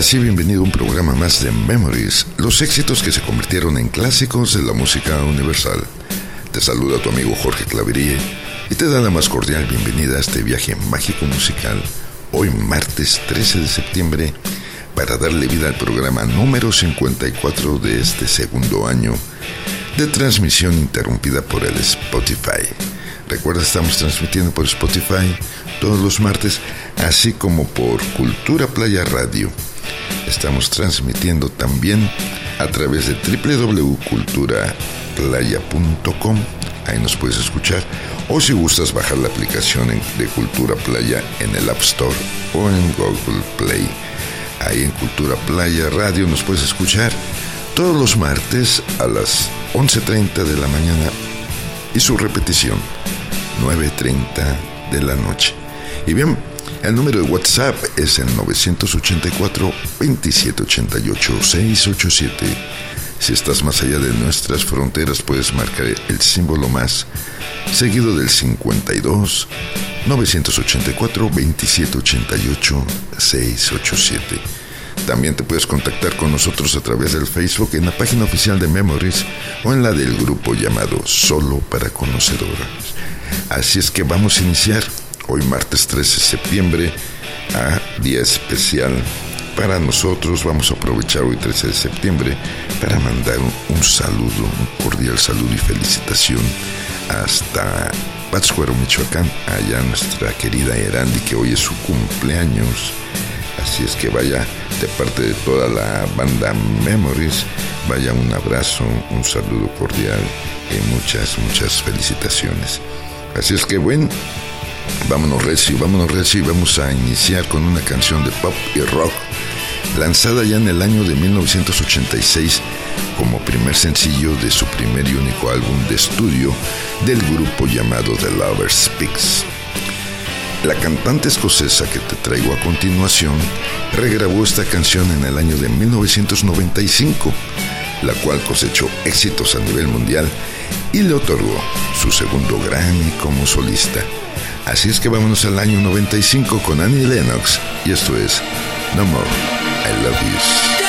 Hola, sí, bienvenido a un programa más de Memories, los éxitos que se convirtieron en clásicos de la música universal. Te saluda tu amigo Jorge Claverie y te da la más cordial bienvenida a este viaje mágico musical, hoy martes 13 de septiembre, para darle vida al programa número 54 de este segundo año de transmisión interrumpida por el Spotify. Recuerda, estamos transmitiendo por Spotify todos los martes, así como por Cultura Playa Radio. Estamos transmitiendo también a través de www.culturaplaya.com. Ahí nos puedes escuchar. O si gustas bajar la aplicación de Cultura Playa en el App Store o en Google Play. Ahí en Cultura Playa Radio nos puedes escuchar todos los martes a las 11.30 de la mañana y su repetición 9.30 de la noche. Y bien, el número de WhatsApp es el 984-2788-687. Si estás más allá de nuestras fronteras, puedes marcar el símbolo más, seguido del 52 984 2788 687. También te puedes contactar con nosotros a través del Facebook en la página oficial de Memories o en la del grupo llamado Solo para Conocedoras. Así es que vamos a iniciar hoy martes 13 de septiembre a día especial para nosotros. Vamos a aprovechar hoy 13 de septiembre para mandar un, saludo, un cordial saludo y felicitación hasta Pátzcuaro, Michoacán, allá nuestra querida Erandi, que hoy es su cumpleaños. Así es que vaya, de parte de toda la banda Memories, vaya un abrazo, un saludo cordial y muchas, muchas felicitaciones. Así es que bueno, vámonos recio, vámonos recio vamos a iniciar con una canción de pop y rock lanzada ya en el año de 1986 como primer sencillo de su primer y único álbum de estudio del grupo llamado The Lovers Speaks. La cantante escocesa que te traigo a continuación regrabó esta canción en el año de 1995, la cual cosechó éxitos a nivel mundial y le otorgó su segundo Grammy como solista. Así es que vámonos al año 95 con Annie Lennox y esto es No More, I Love You.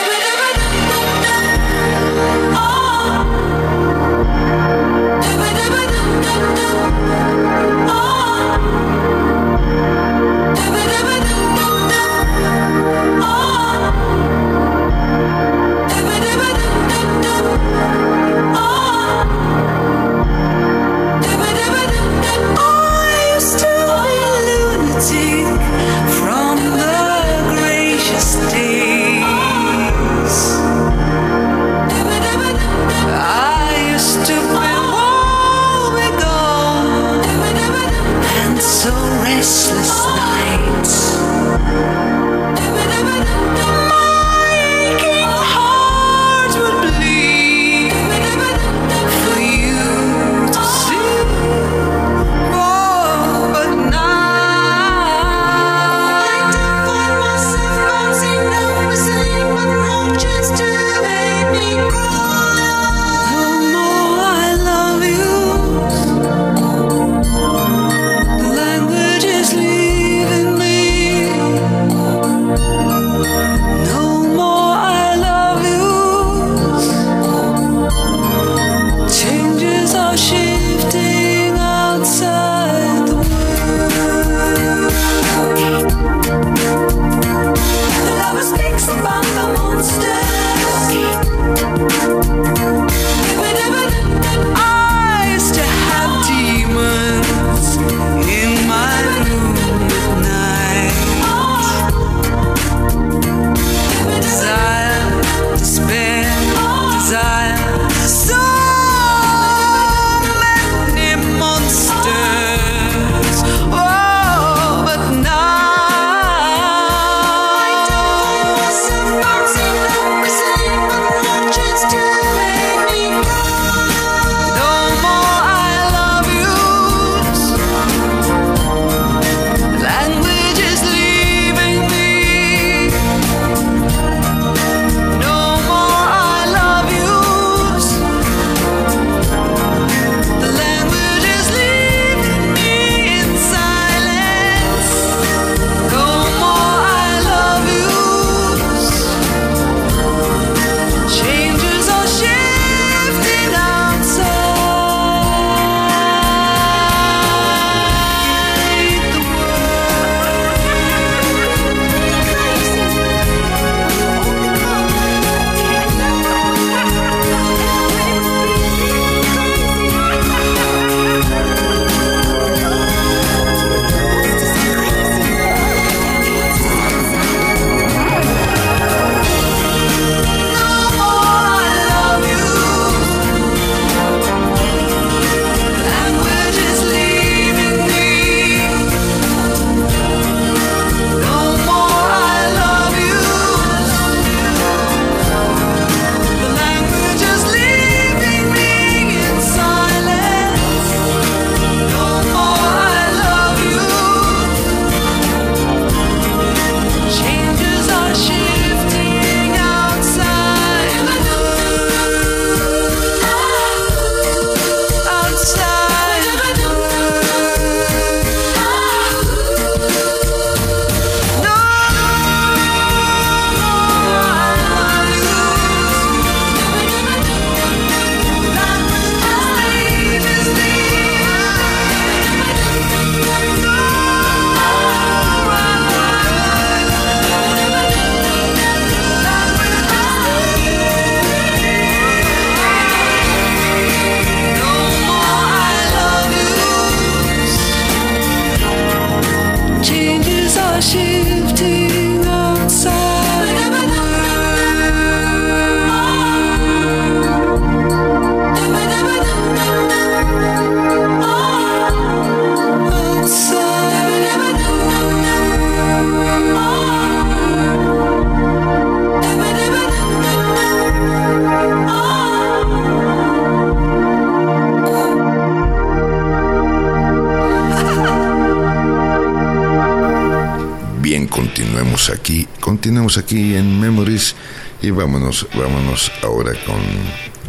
Continuamos aquí en Memories y vámonos, vámonos ahora con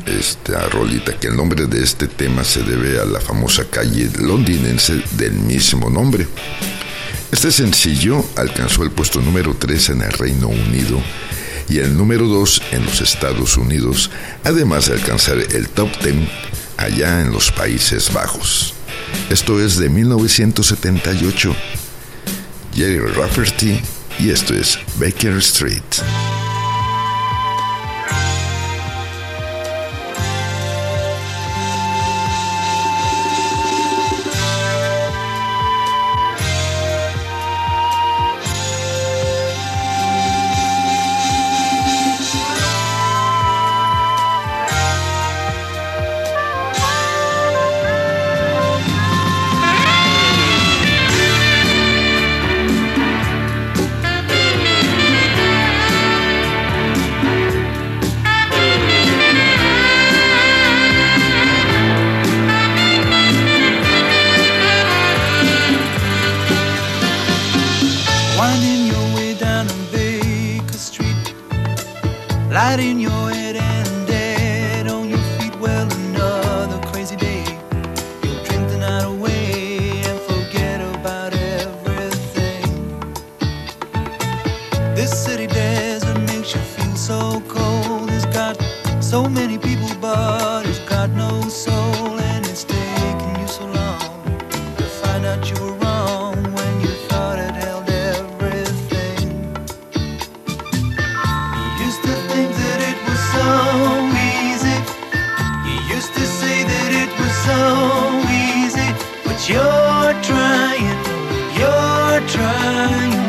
esta rolita, que el nombre de este tema se debe a la famosa calle londinense del mismo nombre. Este sencillo alcanzó el puesto número 3 en el Reino Unido y el número 2 en los Estados Unidos, además de alcanzar el top 10 allá en los Países Bajos. Esto es de 1978. Jerry Rafferty y esto es Baker Street. Recuerda,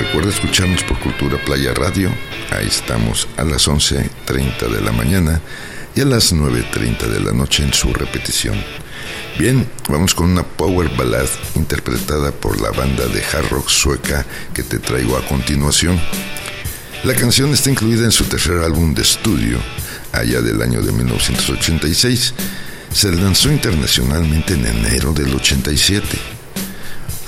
recuerda escucharnos por Cultura Playa Radio. Ahí estamos a las 11.30 de la mañana y a las 9.30 de la noche en su repetición. Bien, vamos con una power ballad interpretada por la banda de hard rock sueca que te traigo a continuación. La canción está incluida en su tercer álbum de estudio, allá del año de 1986. Se lanzó internacionalmente en enero del 87.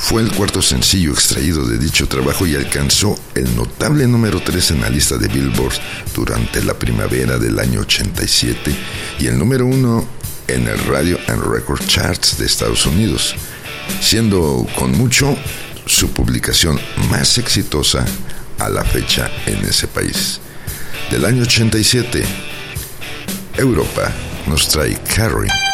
Fue el cuarto sencillo extraído de dicho trabajo y alcanzó el notable número 3 en la lista de Billboard durante la primavera del año 87 y el número 1 en el Radio and Record Charts de Estados Unidos, siendo con mucho su publicación más exitosa a la fecha en ese país. Del año 87, Europa nos trae Carrie.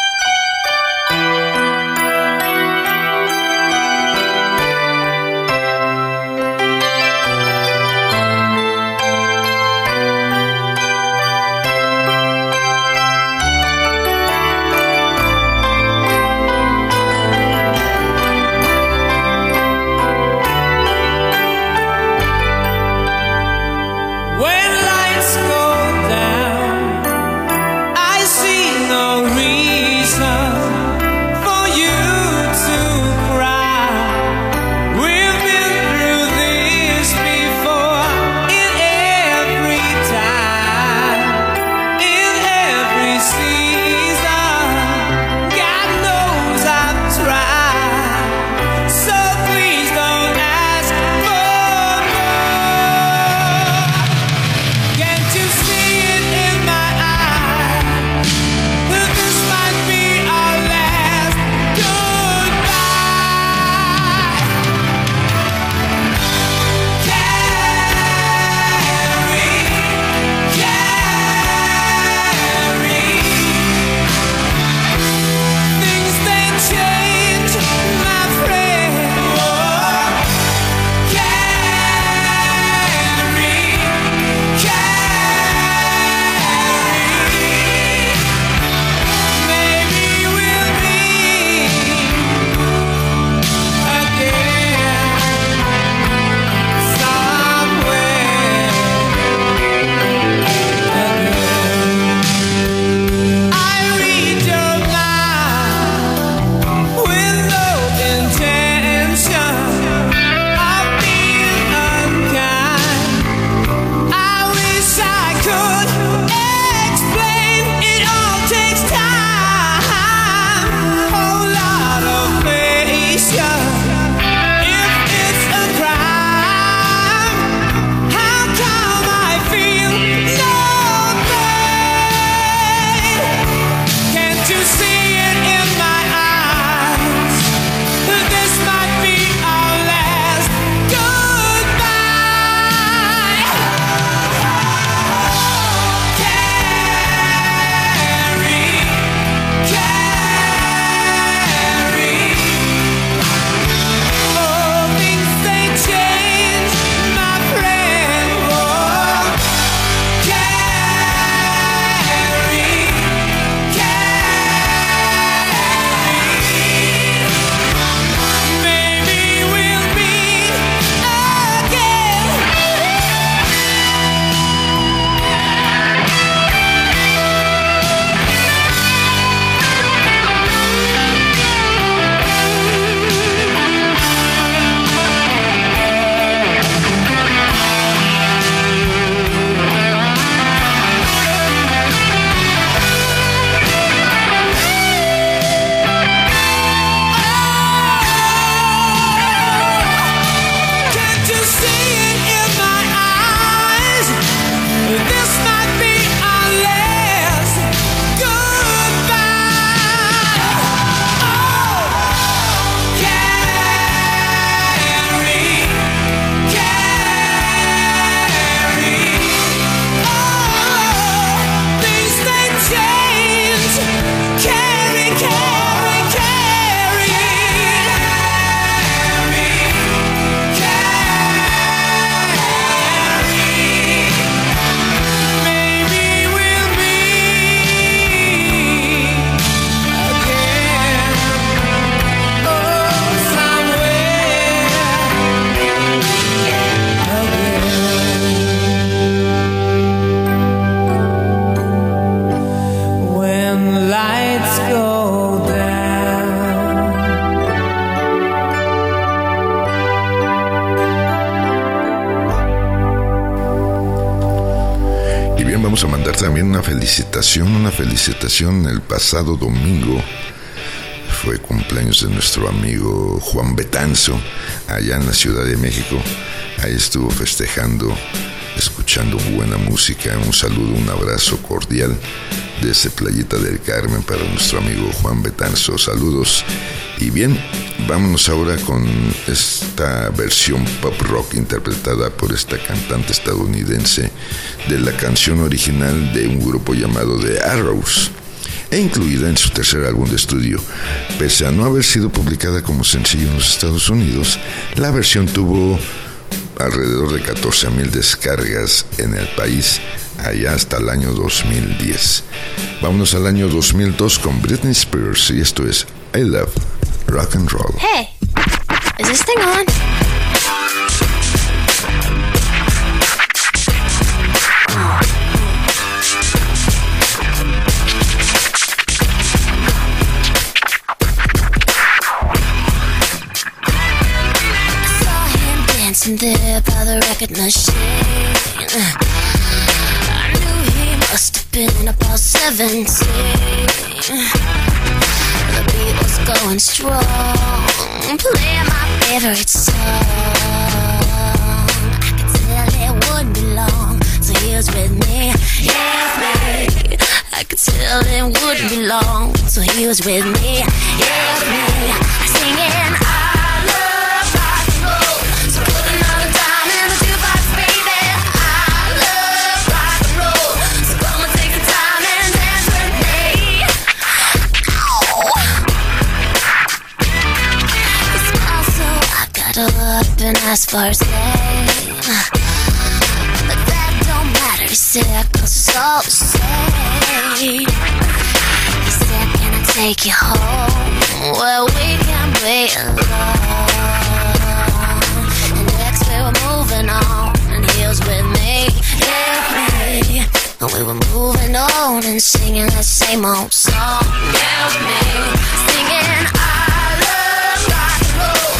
Una felicitación el pasado domingo. Fue cumpleaños de nuestro amigo Juan Betanzo, allá en la Ciudad de México. Ahí estuvo festejando, escuchando buena música. Un saludo, un abrazo cordial desde Playita del Carmen para nuestro amigo Juan Betanzo. Saludos. Y bien, vámonos ahora con esta versión pop rock interpretada por esta cantante estadounidense de la canción original de un grupo llamado The Arrows e incluida en su tercer álbum de estudio. Pese a no haber sido publicada como sencillo en los Estados Unidos, la versión tuvo alrededor de 14.000 descargas en el país allá hasta el año 2010. Vámonos al año 2002 con Britney Spears y esto es I Love Rock and Roll. Hey, is this thing on? dancing there by the record machine must have been about 17 and strong. Play my favorite song. I could tell it would be long. So here's with me, here's me. I could tell it would be long. So here's with me, here's me. I Singing. I and ask for name. But that don't matter, he said, cause it's all the same. He said, Can I take you home? Well, we can be alone. And next we were moving on, and he was with me, yeah, me. And we were moving on and singing that same old song, yeah, me. Singing, were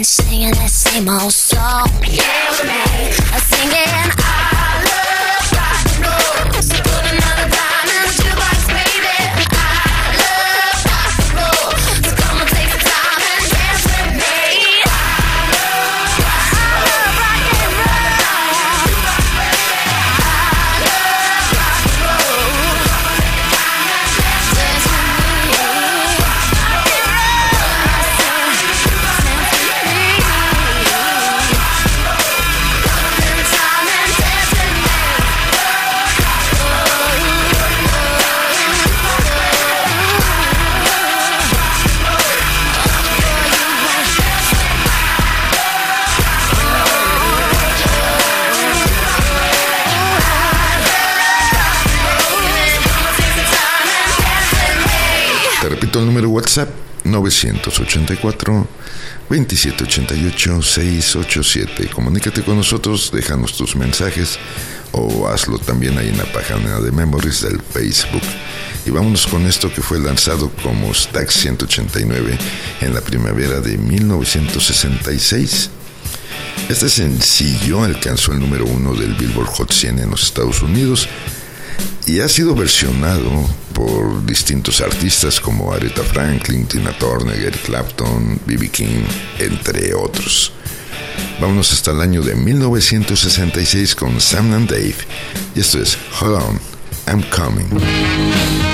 and singing that same old song. Yeah, with me, singing. I love rock and roll. So put another WhatsApp 984 2788 687. Comunícate con nosotros, déjanos tus mensajes o hazlo también ahí en la página de Memories del Facebook. Y vámonos con esto que fue lanzado como Stack 189 en la primavera de 1966. Este sencillo alcanzó el número uno del Billboard Hot 100 en los Estados Unidos y ha sido versionado por distintos artistas como Aretha Franklin, Tina Turner, Eric Clapton, B.B. King, entre otros. Vámonos hasta el año de 1966 con Sam and Dave y esto es Hold On, I'm Coming.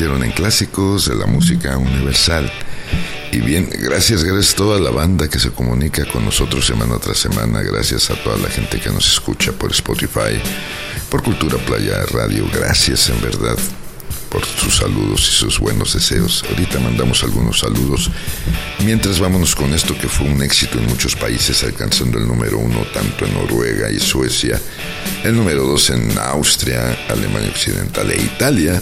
En clásicos de la música universal. Y bien, gracias, gracias a toda la banda que se comunica con nosotros semana tras semana, gracias a toda la gente que nos escucha por Spotify, por Cultura Playa Radio, gracias en verdad por sus saludos y sus buenos deseos. Ahorita mandamos algunos saludos. Mientras vámonos con esto que fue un éxito en muchos países, alcanzando el número uno tanto en Noruega y Suecia, el número dos en Austria, Alemania Occidental e Italia,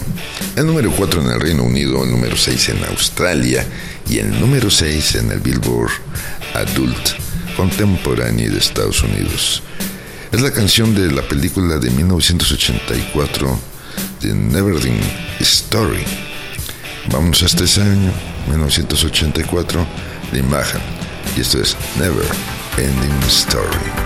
el número cuatro en el Reino Unido, el número seis en Australia y el número seis en el Billboard Adult Contemporáneo de Estados Unidos. Es la canción de la película de 1984 The Neverending Story. Vamos hasta ese año, 1984, de imagen. Y esto es Never Ending Story.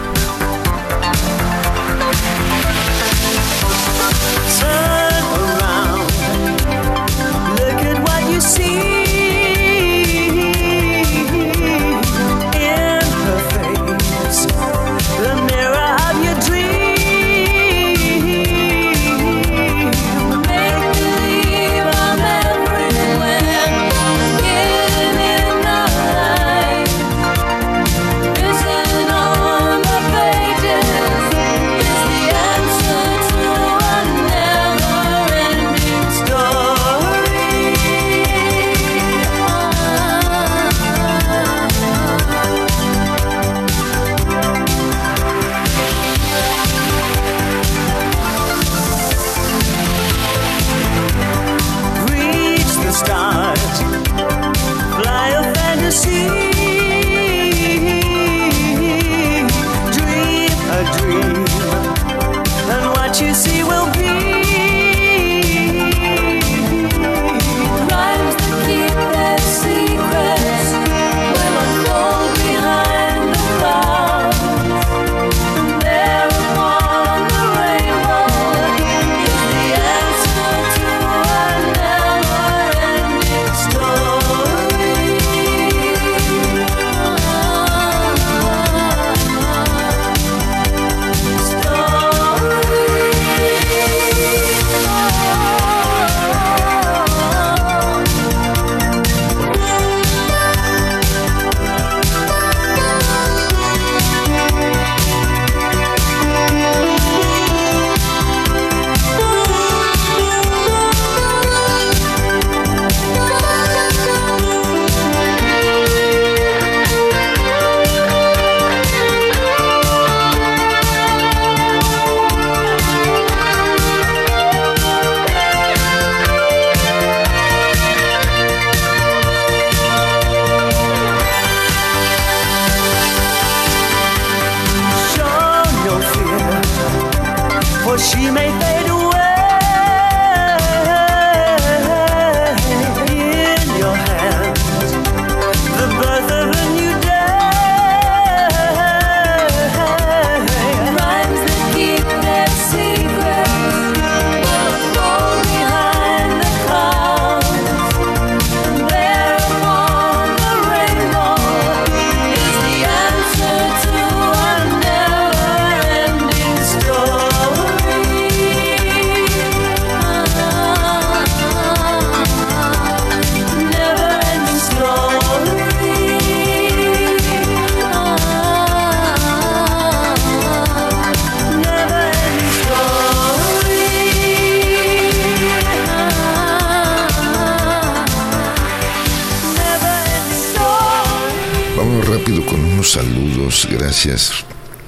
Gracias,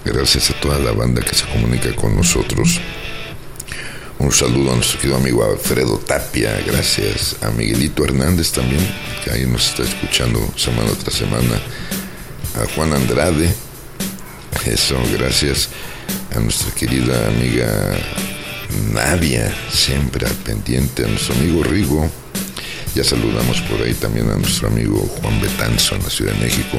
gracias a toda la banda que se comunica con nosotros. Un saludo a nuestro querido amigo Alfredo Tapia, gracias a Miguelito Hernández también, que ahí nos está escuchando semana tras semana, a Juan Andrade, eso, gracias. A nuestra querida amiga Nadia, siempre al pendiente, a nuestro amigo Rigo, ya saludamos por ahí también a nuestro amigo Juan Betanzo en la Ciudad de México,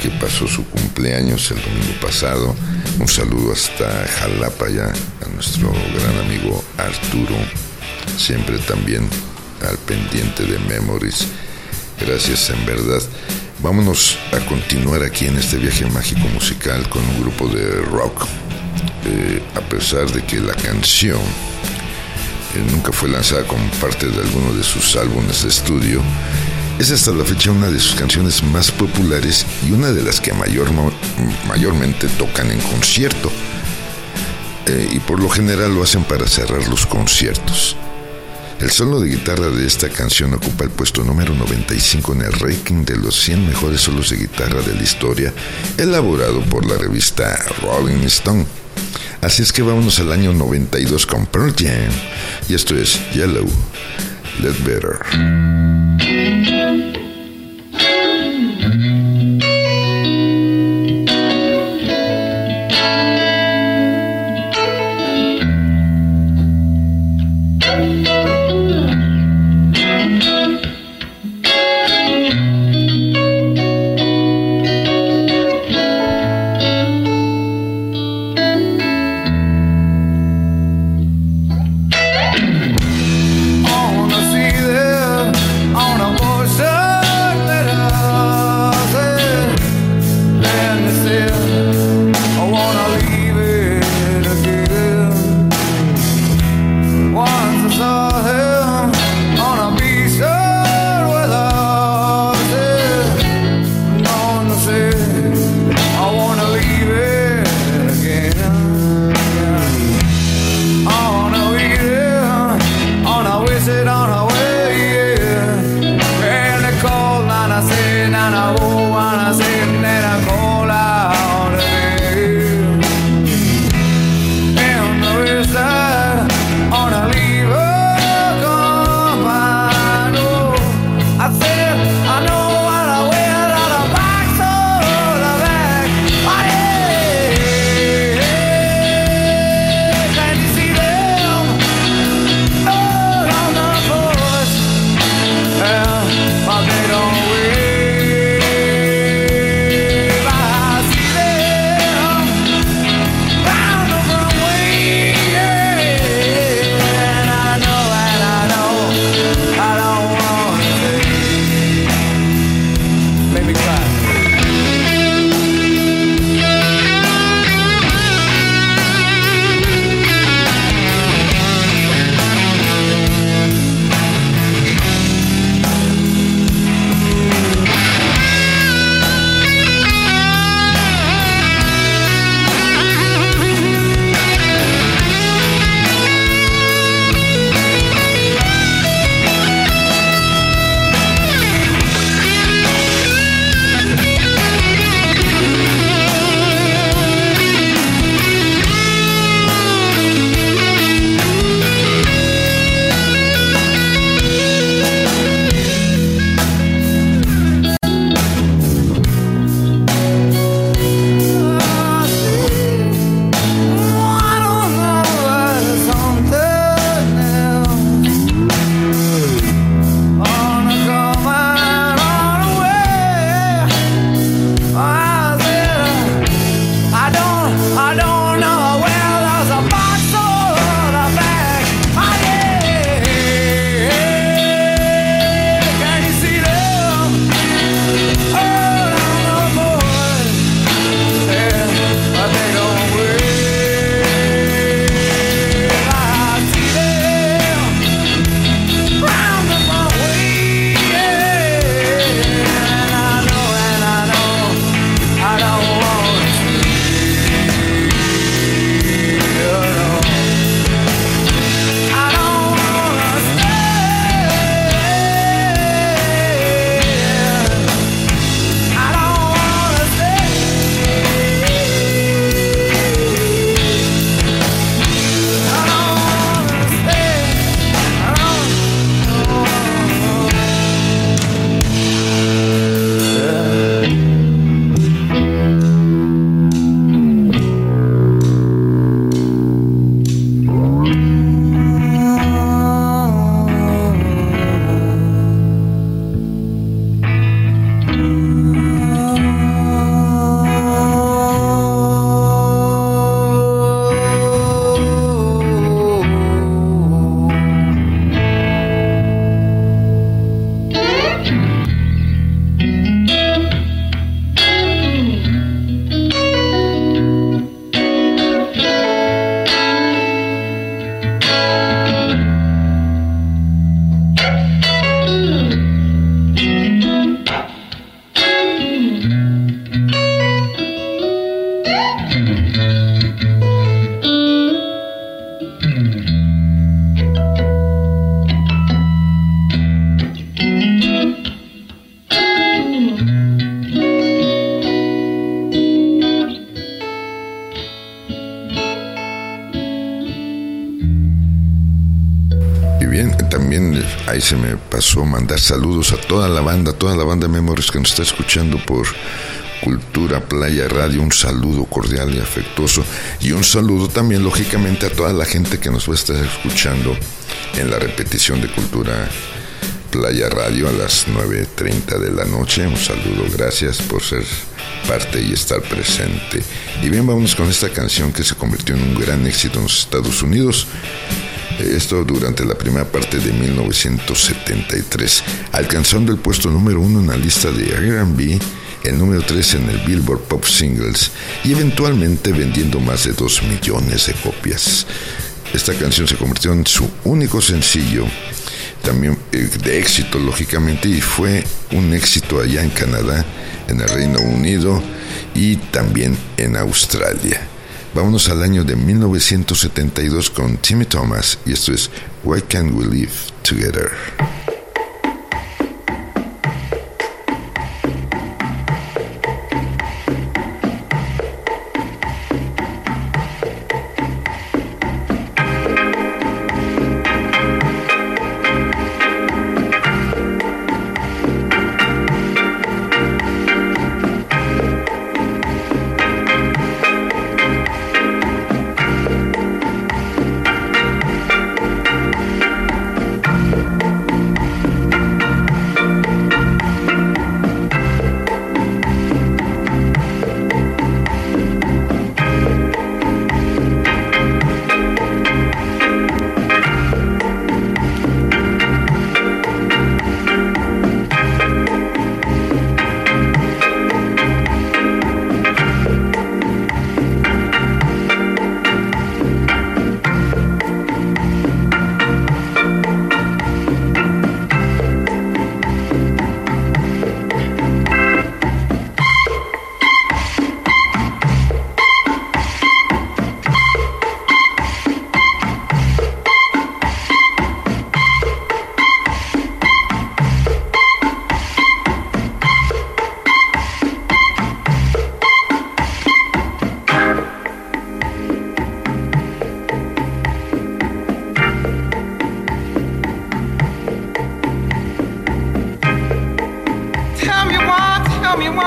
que pasó su cumpleaños el domingo pasado. Un saludo hasta Jalapa ya a nuestro gran amigo Arturo, siempre también al pendiente de Memories. Gracias en verdad. Vámonos a continuar aquí en este viaje mágico musical con un grupo de rock. Eh, a pesar de que la canción nunca fue lanzada como parte de alguno de sus álbumes de estudio, es hasta la fecha una de sus canciones más populares y una de las que mayor, mayormente tocan en concierto. Eh, y por lo general lo hacen para cerrar los conciertos. El solo de guitarra de esta canción ocupa el puesto número 95 en el ranking de los 100 mejores solos de guitarra de la historia, elaborado por la revista Rolling Stone. Así es que vámonos al año 92 con Pearl Jam. Y esto es Yellow, Let Better. Mandar saludos a toda la banda, toda la banda Memories que nos está escuchando por Cultura Playa Radio. Un saludo cordial y afectuoso. Y un saludo también, lógicamente, a toda la gente que nos va a estar escuchando en la repetición de Cultura Playa Radio a las 9.30 de la noche. Un saludo, gracias por ser parte y estar presente. Y bien, vamos con esta canción que se convirtió en un gran éxito en los Estados Unidos. Esto durante la primera parte de 1973, alcanzando el puesto número uno en la lista de RB, el número 3 en el Billboard Pop Singles y eventualmente vendiendo más de 2 millones de copias. Esta canción se convirtió en su único sencillo, también eh, de éxito lógicamente, y fue un éxito allá en Canadá, en el Reino Unido y también en Australia. Vámonos al año de 1972 con Timmy Thomas y esto es Why Can't We Live Together?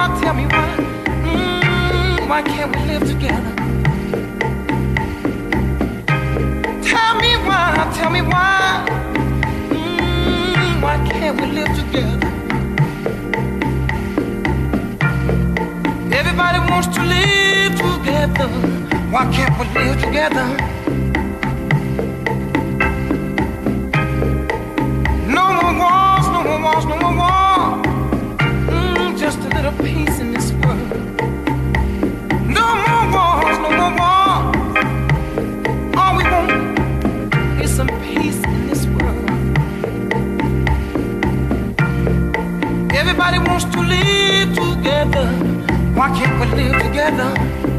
now tell me why. Mm, why can't we live together? Tell me why, tell me why. Mm, why can't we live together? Everybody wants to live together. Why can't we live together? Everybody wants to live together. Why can't we live together?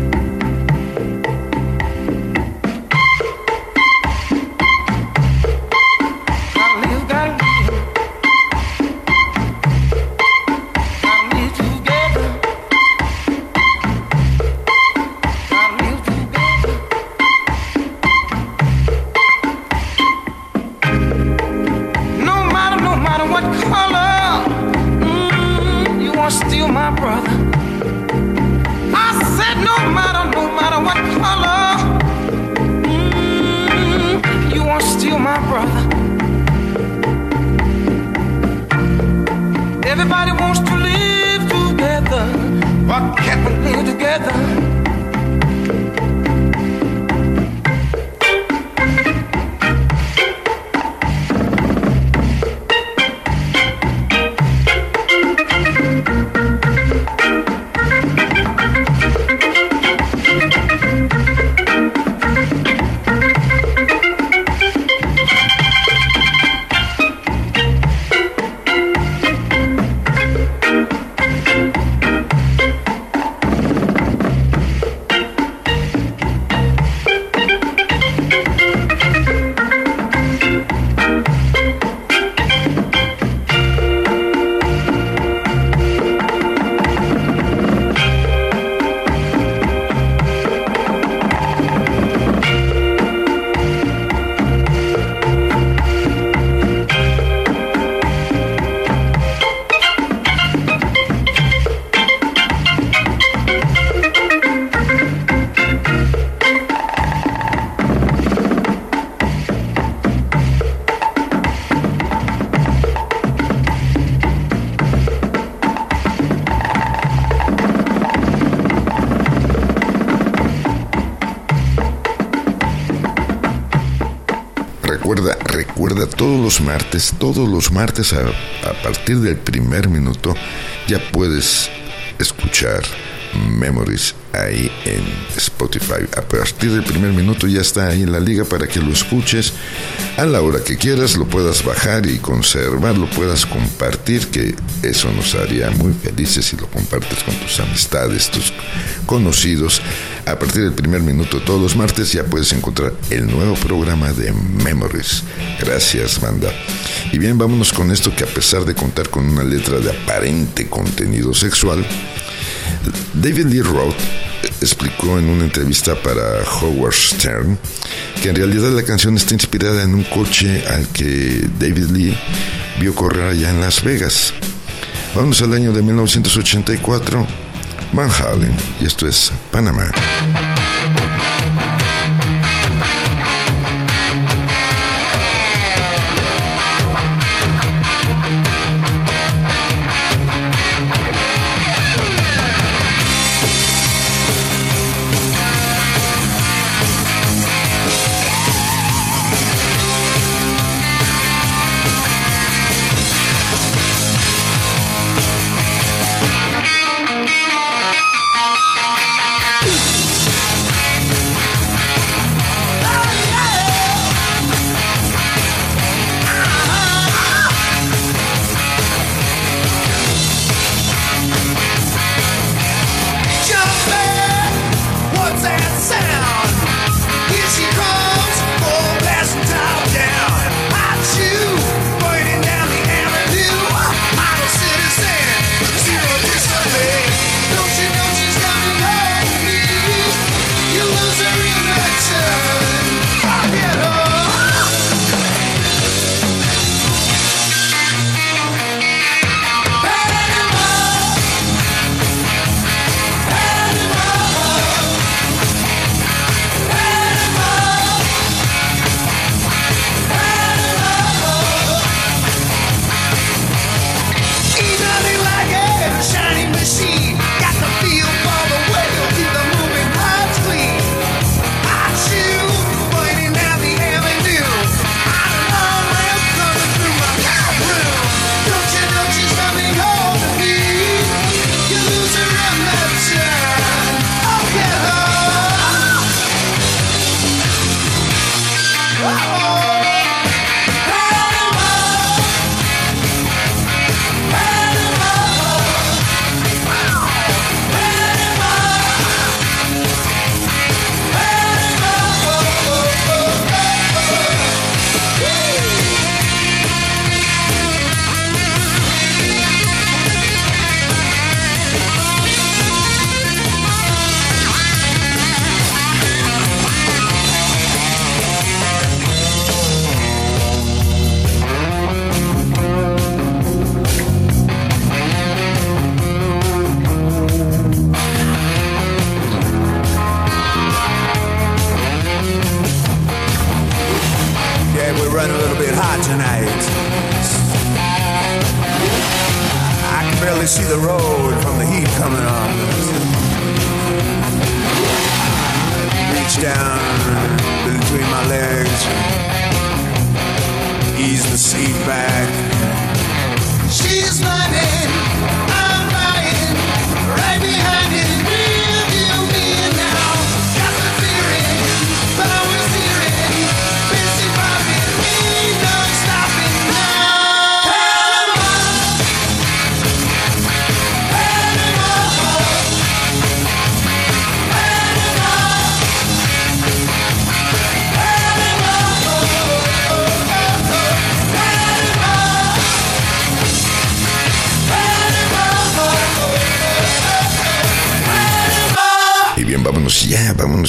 Todos los martes a partir del primer minuto ya puedes escuchar Memories ahí en Spotify. A partir del primer minuto ya está ahí en la liga para que lo escuches a la hora que quieras, lo puedas bajar y conservar, lo puedas compartir, que eso nos haría muy felices si lo compartes con tus amistades, tus conocidos. A partir del primer minuto todos los martes ya puedes encontrar el nuevo programa de Memories. Gracias, banda. Y bien, vámonos con esto que a pesar de contar con una letra de aparente contenido sexual, David Lee Roth explicó en una entrevista para Howard Stern que en realidad la canción está inspirada en un coche al que David Lee vio correr allá en Las Vegas. Vamos al año de 1984, Van Halen, y esto es Panamá.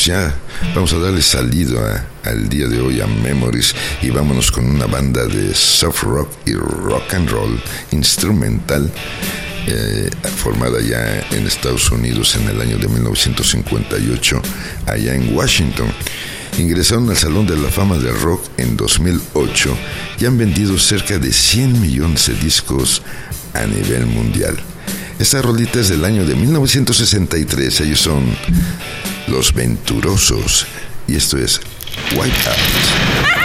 Ya vamos a darle salido al día de hoy a Memories y vámonos con una banda de soft rock y rock and roll instrumental eh, formada ya en Estados Unidos en el año de 1958 allá en Washington. Ingresaron al Salón de la Fama del Rock en 2008 y han vendido cerca de 100 millones de discos a nivel mundial. Esta rolita es del año de 1963. Ellos son los Venturosos. Y esto es White Out.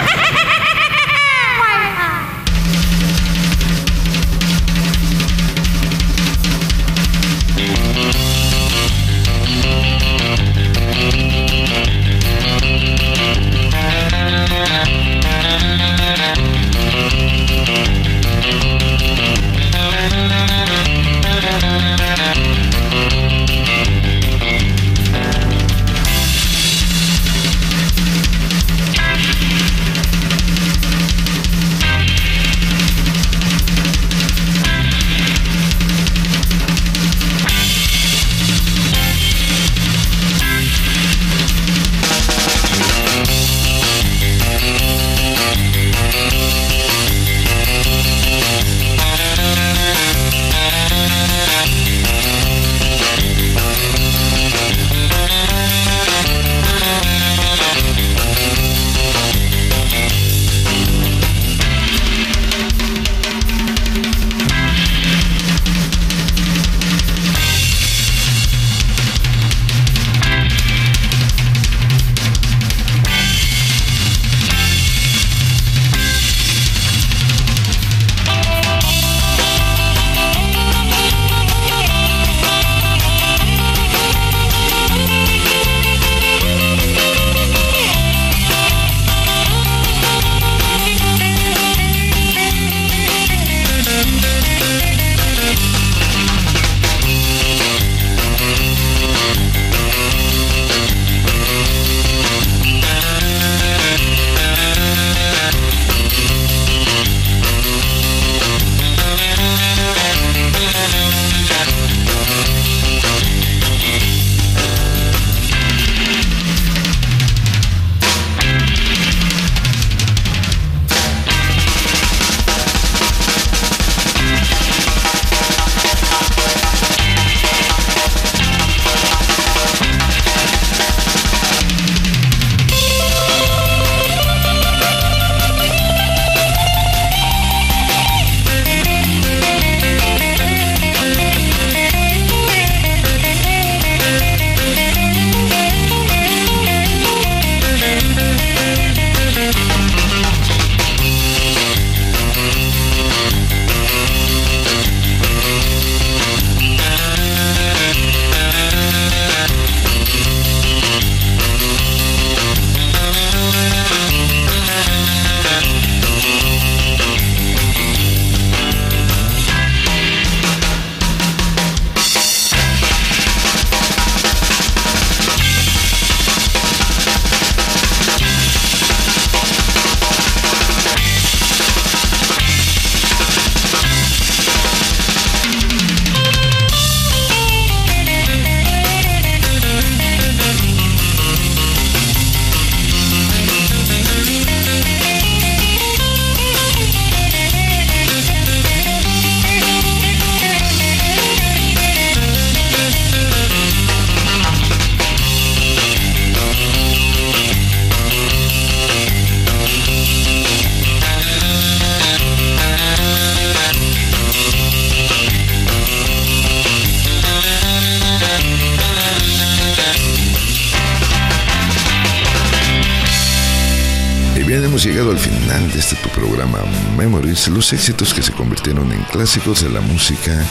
Programa Memories, los éxitos que se convirtieron en clásicos de la música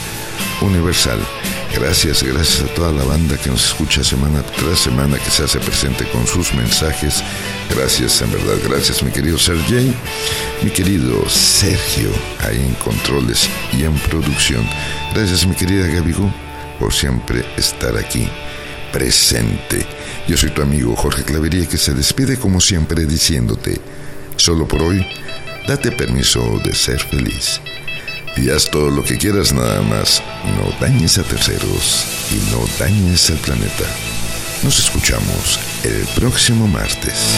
universal. Gracias, gracias a toda la banda que nos escucha semana tras semana, que se hace presente con sus mensajes. Gracias, en verdad, gracias mi querido Sergey, mi querido Sergio, ahí en controles y en producción. Gracias mi querida Gabigo por siempre estar aquí, presente. Yo soy tu amigo Jorge Clavería que se despide como siempre diciéndote, solo por hoy, date permiso de ser feliz y haz todo lo que quieras nada más. No dañes a terceros y no dañes al planeta. Nos escuchamos el próximo martes.